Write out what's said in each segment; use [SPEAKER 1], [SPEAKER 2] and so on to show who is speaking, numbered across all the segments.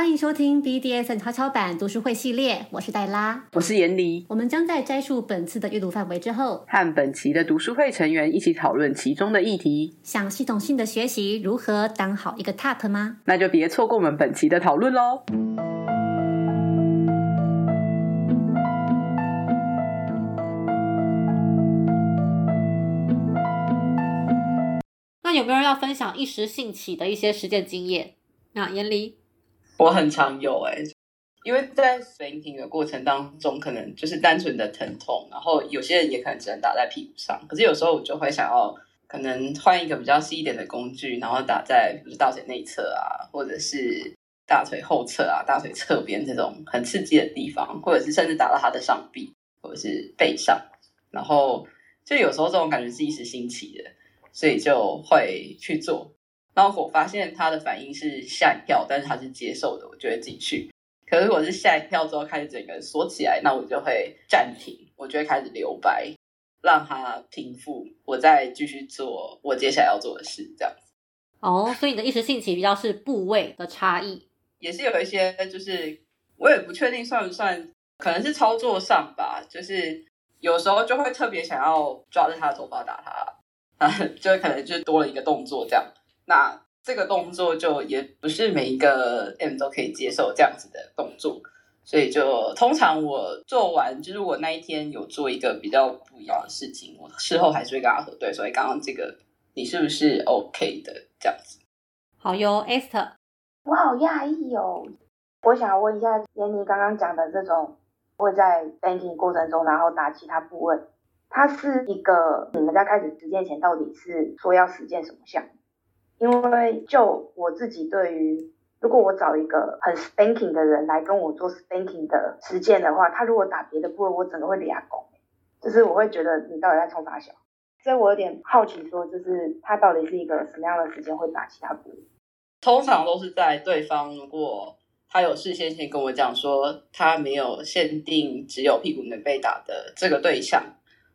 [SPEAKER 1] 欢迎收听 BDSN 悄悄版读书会系列，我是黛拉，
[SPEAKER 2] 我是严离。
[SPEAKER 1] 我们将在摘述本次的阅读范围之后，
[SPEAKER 2] 和本期的读书会成员一起讨论其中的议题。
[SPEAKER 1] 想系统性的学习如何当好一个 TOP 吗？
[SPEAKER 2] 那就别错过我们本期的讨论喽。
[SPEAKER 1] 那有没有人要分享一时兴起的一些实践经验？那严离。
[SPEAKER 3] 我很常有哎，因为在 spanking 的过程当中，可能就是单纯的疼痛，然后有些人也可能只能打在屁股上。可是有时候我就会想要，可能换一个比较细一点的工具，然后打在比如大腿内侧啊，或者是大腿后侧啊、大腿侧边这种很刺激的地方，或者是甚至打到他的上臂或者是背上。然后就有时候这种感觉是一时兴起的，所以就会去做。然后我发现他的反应是吓一跳，但是他是接受的，我就会进去。可是我是吓一跳之后开始整个锁起来，那我就会暂停，我就会开始留白，让他平复，我再继续做我接下来要做的事，这样子。
[SPEAKER 1] 哦，所以你的一时兴起比较是部位的差异，
[SPEAKER 3] 也是有一些，就是我也不确定算不算，可能是操作上吧，就是有时候就会特别想要抓着他的头发打他，啊，就可能就多了一个动作这样。那这个动作就也不是每一个 M 都可以接受这样子的动作，所以就通常我做完，就是我那一天有做一个比较不一样的事情，我事后还是会跟他核对，所以刚刚这个你是不是 OK 的这样子？
[SPEAKER 1] 好哟，Esther，
[SPEAKER 4] 我好讶异哦，我想要问一下，闫妮刚刚讲的这种会在 banking 过程中，然后打其他部位，它是一个你们在开始实践前到底是说要实践什么项目？因为就我自己对于，如果我找一个很 spanking 的人来跟我做 spanking 的实践的话，他如果打别的部位，我整个会俩拱，就是我会觉得你到底在冲啥小，所以我有点好奇，说就是他到底是一个什么样的时间会打其他部位？
[SPEAKER 3] 通常都是在对方如果他有事先先跟我讲说他没有限定只有屁股能被打的这个对象，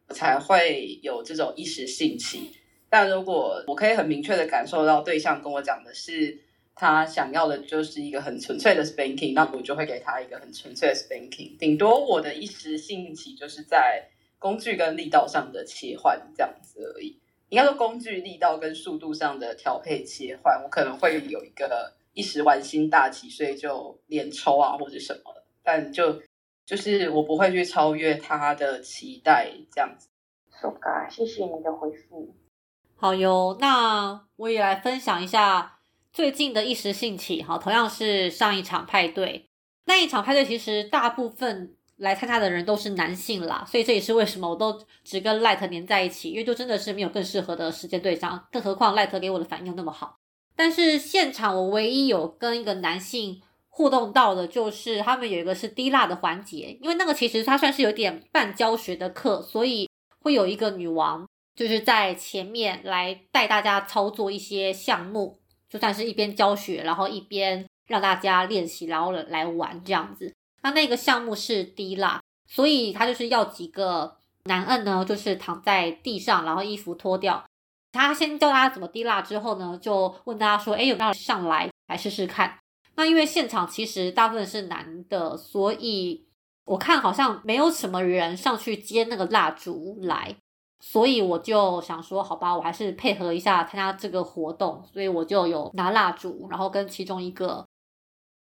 [SPEAKER 3] 我才会有这种一时兴起。但如果我可以很明确的感受到对象跟我讲的是他想要的就是一个很纯粹的 spanking，那我就会给他一个很纯粹的 spanking。顶多我的一时兴起就是在工具跟力道上的切换这样子而已。应该说工具力道跟速度上的调配切换，我可能会有一个一时玩心大起，所以就连抽啊或者什么。但就就是我不会去超越他的期待这样子。
[SPEAKER 4] So 谢谢你的回复。
[SPEAKER 1] 好哟，那我也来分享一下最近的一时兴起。哈，同样是上一场派对，那一场派对其实大部分来参加的人都是男性啦，所以这也是为什么我都只跟 Light 黏在一起，因为就真的是没有更适合的时间对象，更何况 Light 给我的反应又那么好。但是现场我唯一有跟一个男性互动到的，就是他们有一个是滴蜡的环节，因为那个其实它算是有点半教学的课，所以会有一个女王。就是在前面来带大家操作一些项目，就算是一边教学，然后一边让大家练习，然后来玩这样子。那那个项目是滴蜡，所以他就是要几个男摁呢，就是躺在地上，然后衣服脱掉。他先教大家怎么滴蜡，之后呢，就问大家说：“哎，有没有上来来试试看？”那因为现场其实大部分是男的，所以我看好像没有什么人上去接那个蜡烛来。所以我就想说，好吧，我还是配合一下参加这个活动，所以我就有拿蜡烛，然后跟其中一个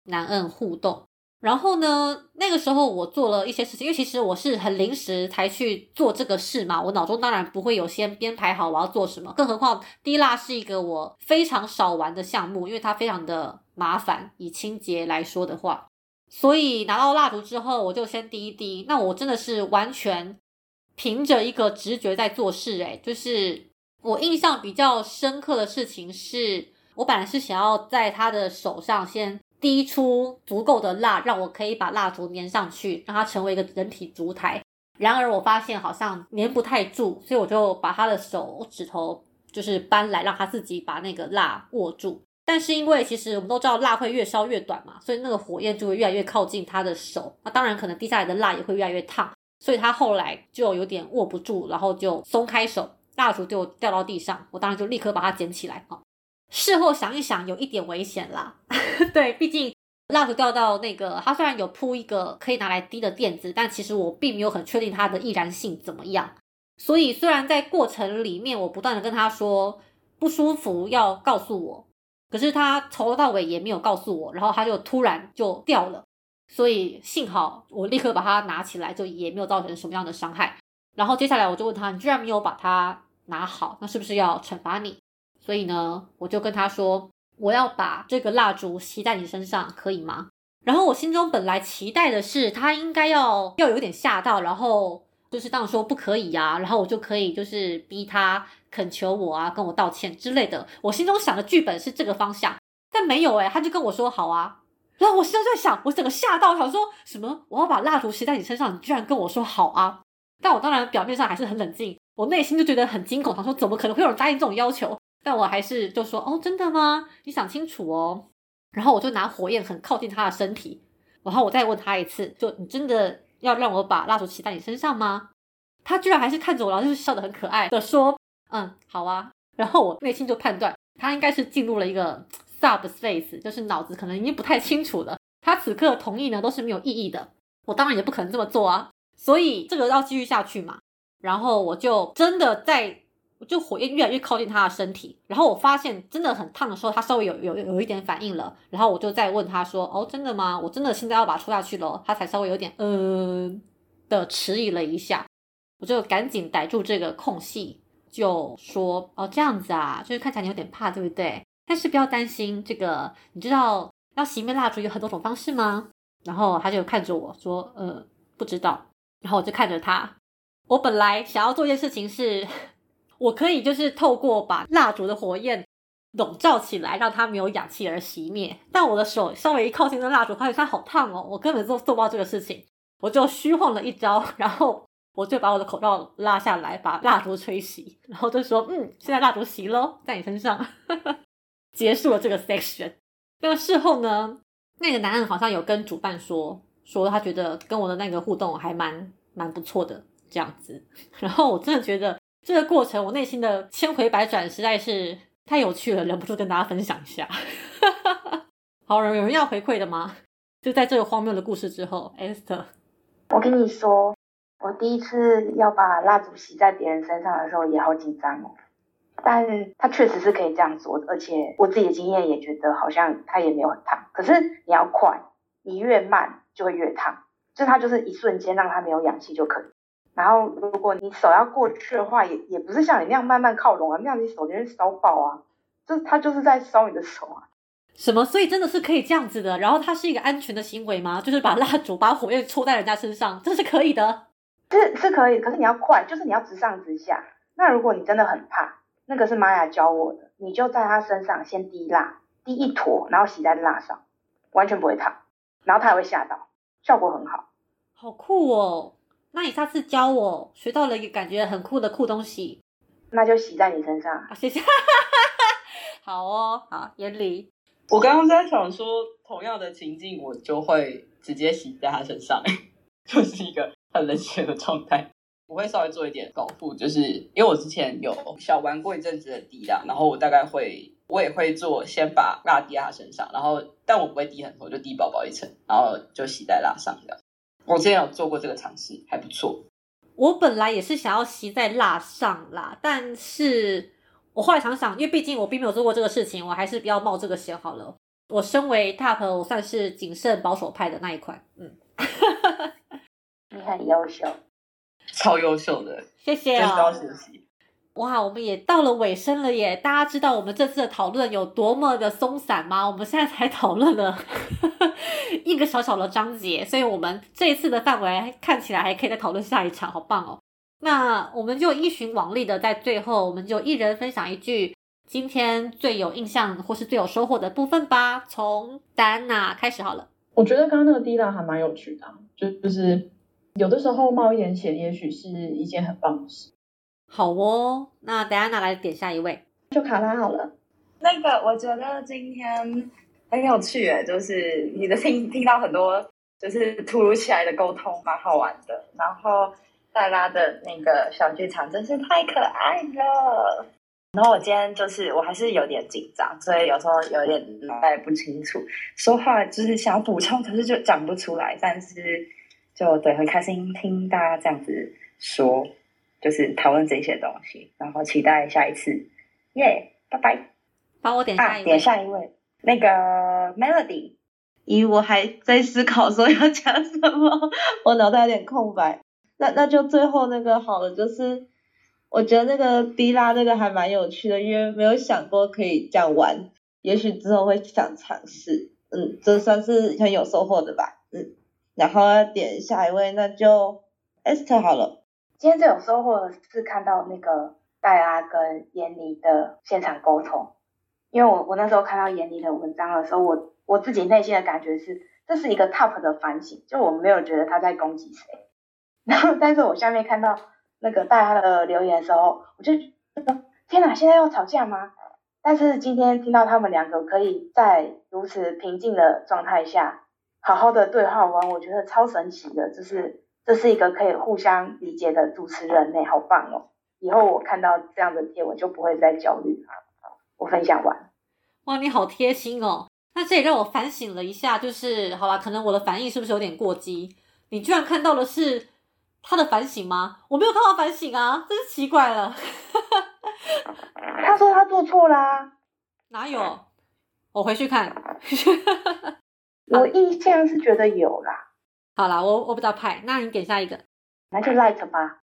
[SPEAKER 1] 男恩互动。然后呢，那个时候我做了一些事情，因为其实我是很临时才去做这个事嘛，我脑中当然不会有先编排好我要做什么，更何况滴蜡是一个我非常少玩的项目，因为它非常的麻烦，以清洁来说的话，所以拿到蜡烛之后，我就先滴一滴。那我真的是完全。凭着一个直觉在做事，诶就是我印象比较深刻的事情是，我本来是想要在他的手上先滴出足够的蜡，让我可以把蜡烛粘上去，让它成为一个人体烛台。然而我发现好像粘不太住，所以我就把他的手指头就是搬来，让他自己把那个蜡握住。但是因为其实我们都知道蜡会越烧越短嘛，所以那个火焰就会越来越靠近他的手。那当然可能滴下来的蜡也会越来越烫。所以他后来就有点握不住，然后就松开手，蜡烛就掉到地上。我当时就立刻把它捡起来。哈，事后想一想，有一点危险啦。对，毕竟蜡烛掉到那个，它虽然有铺一个可以拿来滴的垫子，但其实我并没有很确定它的易燃性怎么样。所以虽然在过程里面我不断的跟他说不舒服要告诉我，可是他从头到尾也没有告诉我，然后他就突然就掉了。所以幸好我立刻把它拿起来，就也没有造成什么样的伤害。然后接下来我就问他，你居然没有把它拿好，那是不是要惩罚你？所以呢，我就跟他说。我要把这个蜡烛吸在你身上，可以吗？然后我心中本来期待的是他应该要要有点吓到，然后就是当说不可以呀，然后我就可以就是逼他恳求我啊，跟我道歉之类的。我心中想的剧本是这个方向，但没有诶，他就跟我说好啊。然后我心中在想，我整个吓到，想说什么？我要把蜡烛吸在你身上，你居然跟我说好啊？但我当然表面上还是很冷静，我内心就觉得很惊恐，他说怎么可能会有人答应这种要求？但我还是就说哦，真的吗？你想清楚哦。然后我就拿火焰很靠近他的身体，然后我再问他一次，就你真的要让我把蜡烛骑在你身上吗？他居然还是看着我，然后就是笑得很可爱的说，嗯，好啊。然后我内心就判断他应该是进入了一个 subspace，就是脑子可能已经不太清楚了。他此刻同意呢都是没有意义的，我当然也不可能这么做啊。所以这个要继续下去嘛。然后我就真的在。我就火焰越来越靠近他的身体，然后我发现真的很烫的时候，他稍微有有有一点反应了，然后我就再问他说：“哦，真的吗？我真的现在要把它抽下去了。”他才稍微有点嗯的迟疑了一下，我就赶紧逮住这个空隙，就说：“哦，这样子啊，就是看起来你有点怕，对不对？但是不要担心，这个你知道要熄灭蜡烛有很多种方式吗？”然后他就看着我说：“呃，不知道。”然后我就看着他，我本来想要做一件事情是。我可以就是透过把蜡烛的火焰笼罩起来，让它没有氧气而熄灭。但我的手稍微一靠近那蜡烛，发现它好烫哦，我根本做做不到这个事情。我就虚晃了一招，然后我就把我的口罩拉下来，把蜡烛吹熄，然后就说：“嗯，现在蜡烛熄喽，在你身上。”结束了这个 section。那事后呢，那个男人好像有跟主办说，说他觉得跟我的那个互动还蛮蛮不错的这样子。然后我真的觉得。这个过程，我内心的千回百转实在是太有趣了，忍不住跟大家分享一下。好，有人要回馈的吗？就在这个荒谬的故事之后，Esther，
[SPEAKER 4] 我跟你说，我第一次要把蜡烛吸在别人身上的时候也好紧张哦。但他确实是可以这样做，而且我自己的经验也觉得好像他也没有很烫。可是你要快，你越慢就会越烫，就它就是一瞬间让它没有氧气就可以。然后，如果你手要过去的话，也也不是像你那样慢慢靠拢啊，那样你手就会烧爆啊。这他就是在烧你的手啊。
[SPEAKER 1] 什么？所以真的是可以这样子的？然后它是一个安全的行为吗？就是把蜡烛、把火焰戳在人家身上，这是可以的。
[SPEAKER 4] 是是可以，可是你要快，就是你要直上直下。那如果你真的很怕，那个是玛雅教我的，你就在他身上先滴蜡，滴一坨，然后洗在蜡上，完全不会烫，然后他也会吓到，效果很好。
[SPEAKER 1] 好酷哦！那你下次教我学到了一个感觉很酷的酷东西，
[SPEAKER 4] 那就洗在你身上。
[SPEAKER 1] 谢谢。好哦，好，眼里。
[SPEAKER 3] 我刚刚在想说，同样的情境，我就会直接洗在他身上，就是一个很冷血的状态。我会稍微做一点保护，就是因为我之前有小玩过一阵子的滴蜡，然后我大概会，我也会做，先把蜡滴在他身上，然后但我不会滴很多，就滴薄薄一层，然后就洗在蜡上这样。我之前有做过这个尝试，还不错。
[SPEAKER 1] 我本来也是想要吸在蜡上啦，但是我后来想想，因为毕竟我并没有做过这个事情，我还是不要冒这个险好了。我身为 TOP，我算是谨慎保守派的那一款。嗯，
[SPEAKER 4] 你很优秀，
[SPEAKER 3] 超优秀的，
[SPEAKER 1] 谢谢啊。哇，我们也到了尾声了耶！大家知道我们这次的讨论有多么的松散吗？我们现在才讨论了 一个小小的章节，所以我们这一次的范围看起来还可以再讨论下一场，好棒哦！那我们就依循往例的，在最后我们就一人分享一句今天最有印象或是最有收获的部分吧。从戴安娜开始好了。
[SPEAKER 5] 我觉得刚刚那个滴答还蛮有趣的，就就是有的时候冒一点险，也许是一件很棒的事。
[SPEAKER 1] 好哦，那等下拿来点下一位，
[SPEAKER 5] 就卡拉好了。
[SPEAKER 6] 那个我觉得今天很有趣诶，就是你的听听到很多就是突如其来的沟通，蛮好玩的。然后黛拉的那个小剧场真是太可爱了。然后我今天就是我还是有点紧张，所以有时候有点脑袋不清楚，说话就是想要补充，可是就讲不出来。但是就对，很开心听大家这样子说，就是讨论这些东西，然后期待下一次，耶，拜拜。
[SPEAKER 1] 帮我点下
[SPEAKER 6] 啊，
[SPEAKER 1] 一位。
[SPEAKER 6] 点下一位，那个 Melody，
[SPEAKER 7] 咦，我还在思考说要讲什么，我脑袋有点空白。那那就最后那个好了，就是我觉得那个迪拉那个还蛮有趣的，因为没有想过可以这样玩，也许之后会想尝试。嗯，这算是很有收获的吧。嗯，然后要点下一位，那就 Esther 好了。
[SPEAKER 4] 今天最有收获的是看到那个戴拉跟闫妮的现场沟通，因为我我那时候看到闫妮的文章的时候，我我自己内心的感觉是，这是一个 top 的反省，就我没有觉得他在攻击谁，然后但是我下面看到那个戴拉的留言的时候，我就觉得天哪，现在要吵架吗？但是今天听到他们两个可以在如此平静的状态下，好好的对话完，我觉得超神奇的，就是这是一个可以互相理解的主持人呢，好棒哦！以后我看到这样的贴文就不会再焦虑了。我分享完，
[SPEAKER 1] 哇，你好贴心哦！那这也让我反省了一下，就是好吧，可能我的反应是不是有点过激？你居然看到的是他的反省吗？我没有看到反省啊，真是奇怪了。
[SPEAKER 4] 他说他做错啦，
[SPEAKER 1] 哪有？我回去看。
[SPEAKER 4] 我印象是觉得有啦，
[SPEAKER 1] 好啦，我我不知道派，那你点下一个。
[SPEAKER 4] 那就 light 吧。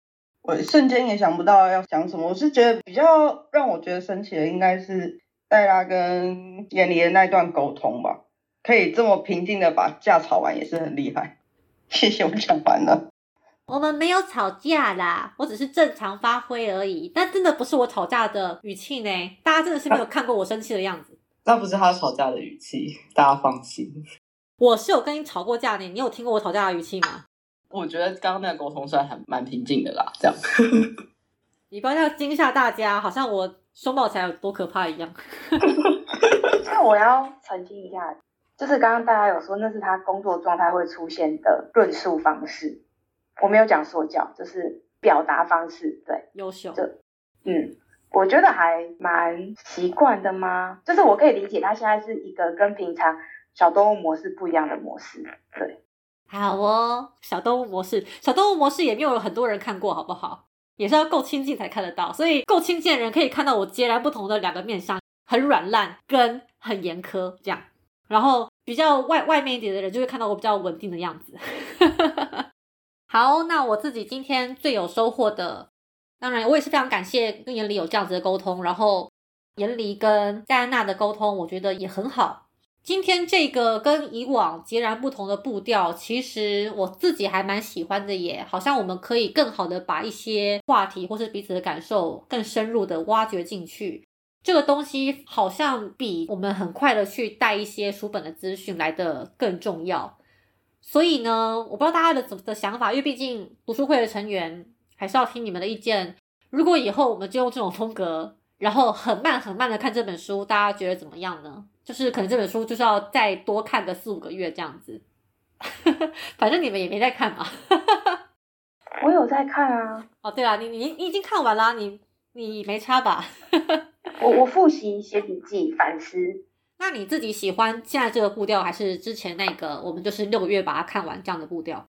[SPEAKER 7] 我瞬间也想不到要讲什么，我是觉得比较让我觉得生气的应该是戴拉跟眼里的那段沟通吧，可以这么平静的把架吵完也是很厉害。谢谢，我讲完了。
[SPEAKER 1] 我们没有吵架啦，我只是正常发挥而已。但真的不是我吵架的语气呢，大家真的是没有看过我生气的样子。
[SPEAKER 3] 那不是他吵架的语气，大家放心。
[SPEAKER 1] 我是有跟你吵过架的，你有听过我吵架的语气吗？
[SPEAKER 3] 我觉得刚刚那个沟通算还蛮平静的啦，这样。
[SPEAKER 1] 你不要惊吓大家，好像我凶暴起来有多可怕一样。
[SPEAKER 4] 那我要澄清一下，就是刚刚大家有说那是他工作状态会出现的论述方式，我没有讲说教，就是表达方式。对，
[SPEAKER 1] 优秀，
[SPEAKER 4] 这嗯，我觉得还蛮习惯的吗？就是我可以理解他现在是一个跟平常小动物模式不一样的模式。对，
[SPEAKER 1] 好哦。小动物模式，小动物模式也没有很多人看过，好不好？也是要够亲近才看得到，所以够亲近的人可以看到我截然不同的两个面相，很软烂跟很严苛这样。然后比较外外面一点的人就会看到我比较稳定的样子。好，那我自己今天最有收获的，当然我也是非常感谢跟严离有这样子的沟通，然后严离跟戴安娜的沟通，我觉得也很好。今天这个跟以往截然不同的步调，其实我自己还蛮喜欢的耶。好像我们可以更好的把一些话题或是彼此的感受更深入的挖掘进去。这个东西好像比我们很快的去带一些书本的资讯来的更重要。所以呢，我不知道大家的怎的想法，因为毕竟读书会的成员还是要听你们的意见。如果以后我们就用这种风格，然后很慢很慢的看这本书，大家觉得怎么样呢？就是可能这本书就是要再多看个四五个月这样子，反正你们也没在看嘛。
[SPEAKER 4] 我有在看啊，
[SPEAKER 1] 哦，对啊，你你你已经看完啦，你你没差吧？
[SPEAKER 4] 我我复习、写笔记、反思。
[SPEAKER 1] 那你自己喜欢现在这个步调，还是之前那个我们就是六个月把它看完这样的步调？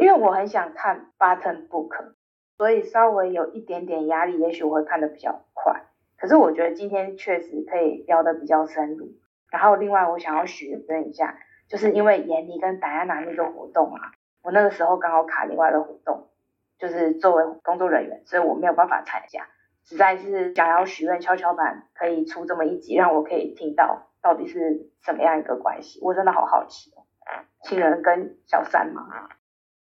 [SPEAKER 4] 因为我很想看 button book，所以稍微有一点点压力，也许我会看得比较快。可是我觉得今天确实可以聊得比较深入。然后另外我想要许愿一下，就是因为闫妮跟戴安娜那个活动啊，我那个时候刚好卡另外的活动，就是作为工作人员，所以我没有办法参加。实在是想要许愿跷跷板可以出这么一集，让我可以听到到底是怎么样一个关系，我真的好好奇哦。情人跟小三吗？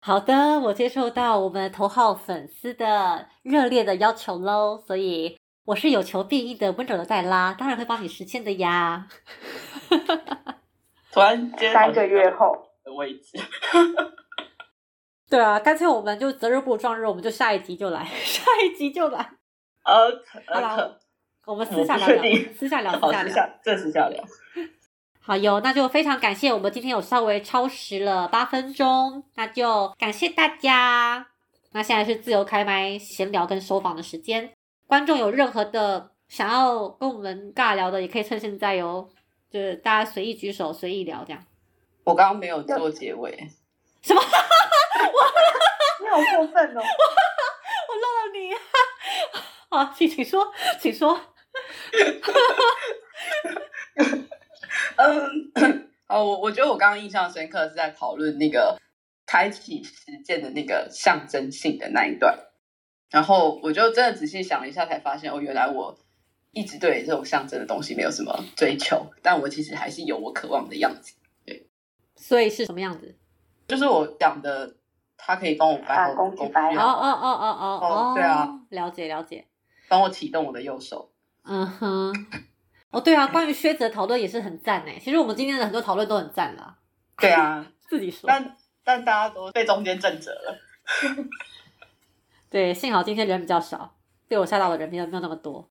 [SPEAKER 1] 好的，我接受到我们头号粉丝的热烈的要求喽，所以我是有求必应的温柔的黛拉，当然会帮你实现的呀。
[SPEAKER 3] 突然间
[SPEAKER 4] 三个月后
[SPEAKER 3] 的位置，
[SPEAKER 1] 对啊，干脆我们就择日不如撞日，我们就下一集就来，下一集就来。
[SPEAKER 3] 呃，
[SPEAKER 1] 好
[SPEAKER 3] 了
[SPEAKER 1] 我们私下聊聊，私下聊，私，下聊。
[SPEAKER 3] 私下这私下聊。
[SPEAKER 1] 好哟，那就非常感谢我们今天有稍微超时了八分钟，那就感谢大家。那现在是自由开麦闲聊跟收访的时间，观众有任何的想要跟我们尬聊的，也可以趁现在哟，就是大家随意举手，随意聊这样。
[SPEAKER 3] 我刚刚没有做结尾，
[SPEAKER 1] 什么？
[SPEAKER 4] 你好过分哦！
[SPEAKER 1] 我漏了你。好，请请说，请说。
[SPEAKER 3] 嗯，哦，我我觉得我刚刚印象深刻是在讨论那个开启实践的那个象征性的那一段，然后我就真的仔细想了一下，才发现哦，原来我一直对这种象征的东西没有什么追求，但我其实还是有我渴望的样子。
[SPEAKER 1] 对所以是什么样子？
[SPEAKER 3] 就是我讲的，他可以帮我摆好
[SPEAKER 4] 把工具摆
[SPEAKER 1] 哦哦哦哦哦
[SPEAKER 3] 哦对啊，
[SPEAKER 1] 了解了解。
[SPEAKER 3] 帮我启动我的右手。
[SPEAKER 1] 嗯哼，哦对啊，关于靴子的讨论也是很赞诶。其实我们今天的很多讨论都很赞啦，
[SPEAKER 3] 对啊，
[SPEAKER 1] 自己说。
[SPEAKER 3] 但但大家都被中间震折了。
[SPEAKER 1] 对，幸好今天人比较少，被我吓到的人没有没有那么多。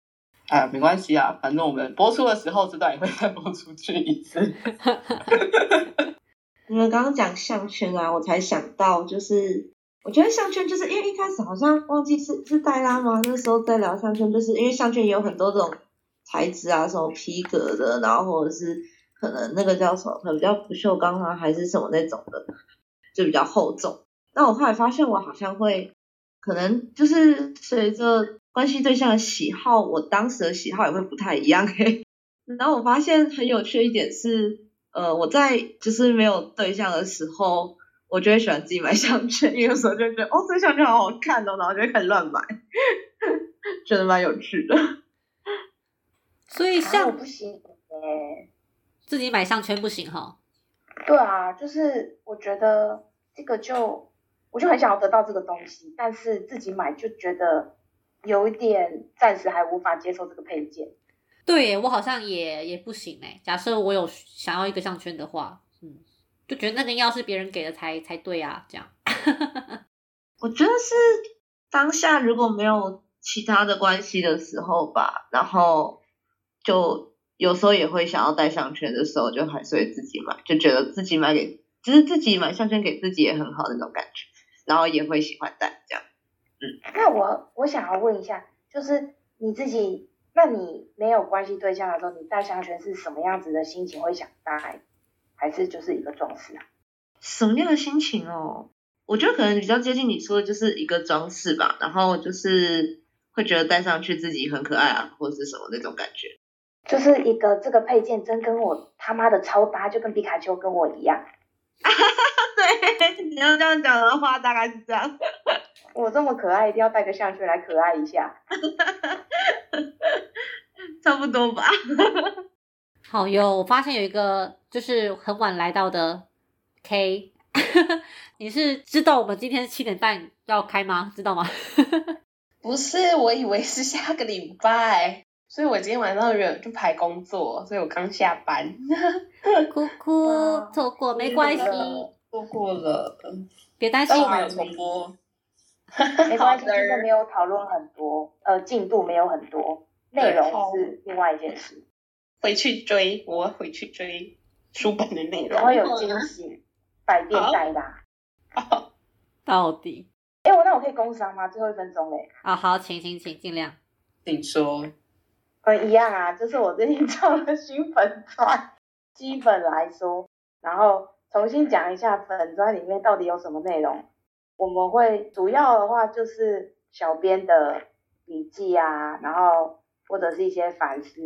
[SPEAKER 3] 哎，没关系啊，反正我们播出的时候，这段也会再播出去一次。
[SPEAKER 7] 你们刚刚讲项圈啊，我才想到，就是我觉得项圈就是因为一开始好像忘记是是黛拉吗？那时候在聊项圈，就是因为项圈也有很多这种材质啊，什么皮革的，然后或者是可能那个叫什么，可能比较不锈钢啊，还是什么那种的，就比较厚重。那我后来发现，我好像会可能就是随着关系对象的喜好，我当时的喜好也会不太一样嘿。然后我发现很有趣的一点是。呃，我在就是没有对象的时候，我就会喜欢自己买项圈，因为有时候就觉得哦，这项圈好好看哦，然后就会开始乱买，觉得蛮有趣的。
[SPEAKER 1] 所以像
[SPEAKER 4] 不行耶。
[SPEAKER 1] 自己买项圈不行哈。
[SPEAKER 4] 对啊，就是我觉得这个就，我就很想要得到这个东西，但是自己买就觉得有一点暂时还无法接受这个配件。
[SPEAKER 1] 对耶我好像也也不行哎。假设我有想要一个项圈的话，嗯，就觉得那个要是别人给的才才对啊，这样。
[SPEAKER 7] 我觉得是当下如果没有其他的关系的时候吧，然后就有时候也会想要戴项圈的时候，就还是会自己买，就觉得自己买给，就是自己买项圈给自己也很好那种感觉，然后也会喜欢戴这样。
[SPEAKER 4] 嗯那我我想要问一下，就是你自己，那你没有关系对象的时候，你戴项圈是什么样子的心情？会想戴，还是就是一个装饰啊？
[SPEAKER 7] 什么样的心情哦？我觉得可能比较接近你说的，就是一个装饰吧，然后就是会觉得戴上去自己很可爱啊，或者是什么那种感觉。
[SPEAKER 4] 就是一个这个配件真跟我他妈的超搭，就跟皮卡丘跟我一样。
[SPEAKER 7] 对，你要这样讲的话，大概是这样。
[SPEAKER 4] 我这么可爱，一定要戴个项圈来可爱一下。
[SPEAKER 7] 差不多吧。
[SPEAKER 1] 好哟，我发现有一个就是很晚来到的 K，你是知道我们今天七点半要开吗？知道吗？
[SPEAKER 8] 不是，我以为是下个礼拜，所以我今天晚上有就排工作，所以我刚下班。
[SPEAKER 1] 哭哭，错过没关系，
[SPEAKER 3] 错过了，
[SPEAKER 1] 别担心
[SPEAKER 3] 但。我们有重播。
[SPEAKER 4] 没关系，
[SPEAKER 8] 真的
[SPEAKER 4] 今天没有讨论很多，呃，进度没有很多，内容是另外一件事，
[SPEAKER 8] 回去追，我回去追书本的内容。
[SPEAKER 4] 然后有惊喜，百变带啦。
[SPEAKER 1] 到底
[SPEAKER 4] 哎，我那我可以工商吗？最后一分钟嘞。
[SPEAKER 1] 啊，好，请请请，尽量。
[SPEAKER 3] 请说。
[SPEAKER 4] 呃，一样啊，就是我最近 创了新粉砖，基本来说，然后重新讲一下粉砖里面到底有什么内容。我们会主要的话就是小编的笔记啊，然后或者是一些反思，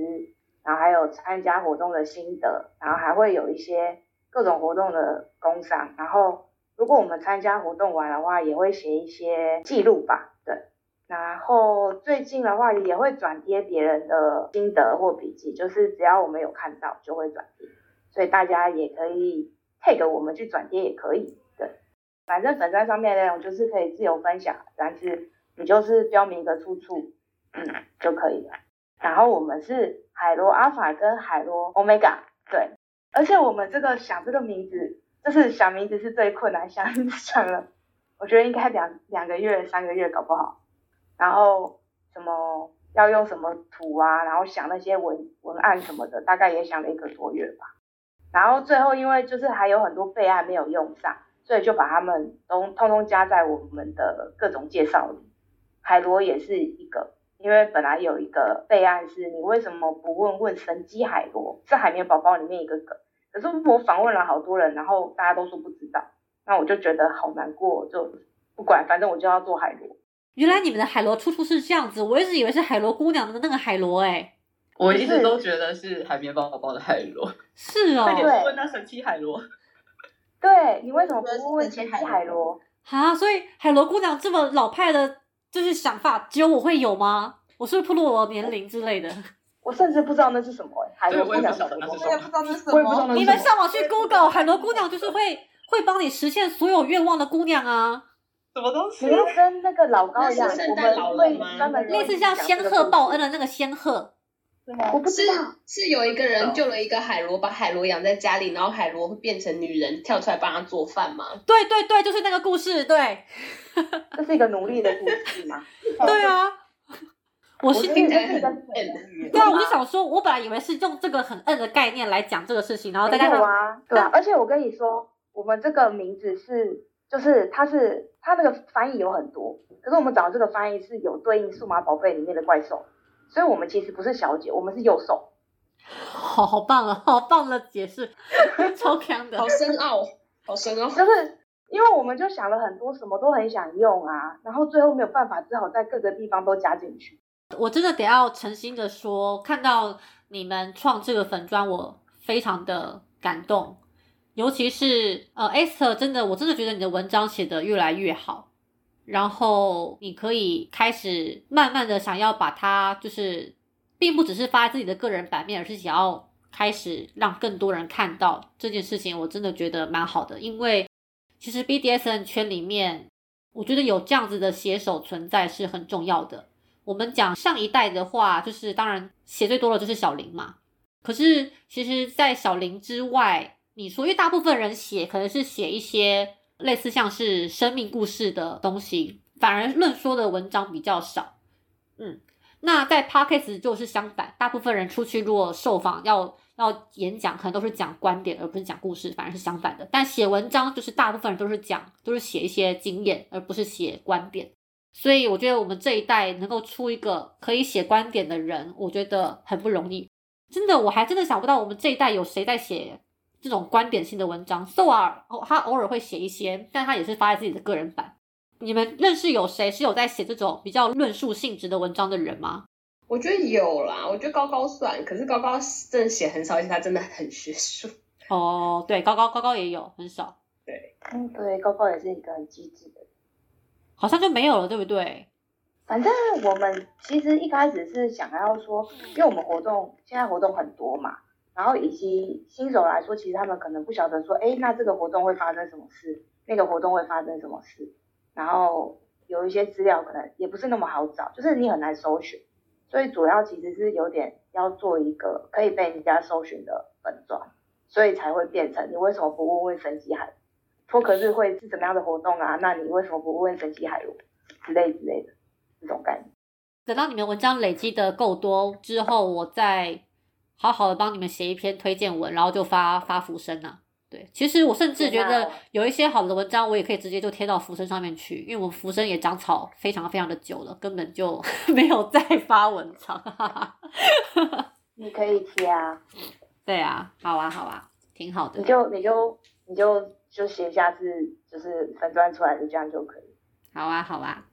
[SPEAKER 4] 然后还有参加活动的心得，然后还会有一些各种活动的工商。然后如果我们参加活动完的话，也会写一些记录吧，对。然后最近的话也会转贴别人的心得或笔记，就是只要我们有看到就会转贴，所以大家也可以 tag 我们去转贴也可以，对，反正粉砖上面的内容就是可以自由分享，但是你就是标明一个出处，嗯就可以了。然后我们是海螺阿法跟海螺 omega，对，而且我们这个想这个名字，就是想名字是最困难，想想了，我觉得应该两两个月、三个月搞不好。然后什么要用什么图啊，然后想那些文文案什么的，大概也想了一个多月吧。然后最后因为就是还有很多备案没有用上，所以就把它们都通通加在我们的各种介绍里。海螺也是一个，因为本来有一个备案是你为什么不问问神机海螺是海绵宝宝里面一个梗，可是我访问了好多人，然后大家都说不知道，那我就觉得好难过，就不管，反正我就要做海螺。
[SPEAKER 1] 原来你们的海螺出处是这样子，我一直以为是海螺姑娘的那个海螺，哎，
[SPEAKER 3] 我一直都觉得是海绵宝宝的海螺。
[SPEAKER 1] 是哦
[SPEAKER 3] 快，点
[SPEAKER 4] 对
[SPEAKER 3] 问那神奇海螺。
[SPEAKER 4] 对你为什么不问问神奇海螺？
[SPEAKER 1] 啊，所以海螺姑娘这么老派的，就是想法，只有我会有吗？我是不是暴露我年龄之类的？
[SPEAKER 4] 我甚至不知道那是什么、欸，海螺姑娘是什么
[SPEAKER 7] 我也不知道那是什
[SPEAKER 5] 我也不知道
[SPEAKER 7] 么。
[SPEAKER 1] 你。们上网去 Google 海螺姑娘，就是会会帮你实现所有愿望的姑娘啊，
[SPEAKER 3] 什么东西
[SPEAKER 4] 你？要跟那个老高一样，我
[SPEAKER 8] 诞老
[SPEAKER 4] 们会
[SPEAKER 8] 人吗
[SPEAKER 4] 专门
[SPEAKER 1] 类似像仙鹤报恩的那个仙鹤。
[SPEAKER 8] 是
[SPEAKER 4] 我不知道，
[SPEAKER 8] 是有一个人救了一个海螺，把海螺养在家里，然后海螺会变成女人跳出来帮他做饭吗？
[SPEAKER 1] 对对对，就是那个故事，对
[SPEAKER 4] 这是一个奴隶的故事吗？
[SPEAKER 1] 对啊。我
[SPEAKER 4] 我
[SPEAKER 1] 是
[SPEAKER 4] 是
[SPEAKER 8] 听起来
[SPEAKER 4] 是一个
[SPEAKER 8] 笨
[SPEAKER 1] 对啊，我就想说，我本来以为是用这个很摁的概念来讲这个事情，然后再
[SPEAKER 4] 没
[SPEAKER 1] 加上
[SPEAKER 4] 有啊，对啊，而且我跟你说，我们这个名字是，就是它是它那个翻译有很多，可是我们找的这个翻译是有对应数码宝贝里面的怪兽，所以我们其实不是小姐，我们是右手。
[SPEAKER 1] 好好棒啊，好棒的解释，超强的
[SPEAKER 8] 好。深奥，好深奥。
[SPEAKER 4] 就是因为我们就想了很多，什么都很想用啊，然后最后没有办法，只好在各个地方都加进去。
[SPEAKER 1] 我真的得要诚心的说，看到你们创这个粉砖，我非常的感动。尤其是呃，Esther，真的，我真的觉得你的文章写得越来越好。然后你可以开始慢慢的想要把它，就是并不只是发自己的个人版面，而是想要开始让更多人看到这件事情。我真的觉得蛮好的，因为其实 BDSN 圈里面，我觉得有这样子的写手存在是很重要的。我们讲上一代的话，就是当然写最多的就是小林嘛。可是其实，在小林之外，你说，因为大部分人写可能是写一些类似像是生命故事的东西，反而论说的文章比较少。嗯，那在 podcast 就是相反，大部分人出去如果受访要要演讲，可能都是讲观点，而不是讲故事，反而是相反的。但写文章就是大部分人都是讲，都是写一些经验，而不是写观点。所以我觉得我们这一代能够出一个可以写观点的人，我觉得很不容易。真的，我还真的想不到我们这一代有谁在写这种观点性的文章。s o 尔哦，他偶尔会写一些，但他也是发在自己的个人版。你们认识有谁是有在写这种比较论述性质的文章的人吗？
[SPEAKER 8] 我觉得有啦，我觉得高高算，可是高高真的写很少，而且他真的很学术。
[SPEAKER 1] 哦，对，高高高高也有，很少，对
[SPEAKER 4] 嗯，对，高高也是一个很机智的人。
[SPEAKER 1] 好像就没有了，对不对？
[SPEAKER 4] 反正我们其实一开始是想要说，因为我们活动现在活动很多嘛，然后以及新手来说，其实他们可能不晓得说，哎，那这个活动会发生什么事，那个活动会发生什么事，然后有一些资料可能也不是那么好找，就是你很难搜寻，所以主要其实是有点要做一个可以被人家搜寻的本专，所以才会变成你为什么不问问神奇海脱壳日会是怎么样的活动啊？那你为什么不问问神奇海螺之类之类的这种概念？
[SPEAKER 1] 等到你们文章累积的够多之后，我再好好的帮你们写一篇推荐文，然后就发发浮生啊。对，其实我甚至觉得有一些好的文章，我也可以直接就贴到浮生上面去，因为我们浮生也长草非常非常的久了，根本就 没有再发文章。
[SPEAKER 4] 你可以贴啊，
[SPEAKER 1] 对啊，好啊，好啊，挺好的
[SPEAKER 4] 你。就你就你就就写下次就是分专出来的这样就可以，
[SPEAKER 1] 好啊，好啊。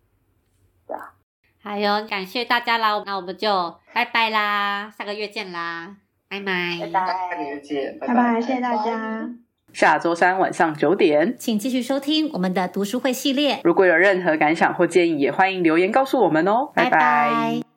[SPEAKER 4] 对啊。
[SPEAKER 1] 还有，感谢大家啦，那我们就拜拜啦，下个月见啦，拜拜，
[SPEAKER 4] 拜
[SPEAKER 3] 下个
[SPEAKER 4] 拜。
[SPEAKER 3] 月见，拜
[SPEAKER 7] 拜拜，谢谢大家。
[SPEAKER 2] 下周三晚上九点。
[SPEAKER 1] 请继续收听我们的读书会系列，
[SPEAKER 2] 如果有任何感想或建议，也欢迎留言告诉我们哦。拜
[SPEAKER 1] 拜拜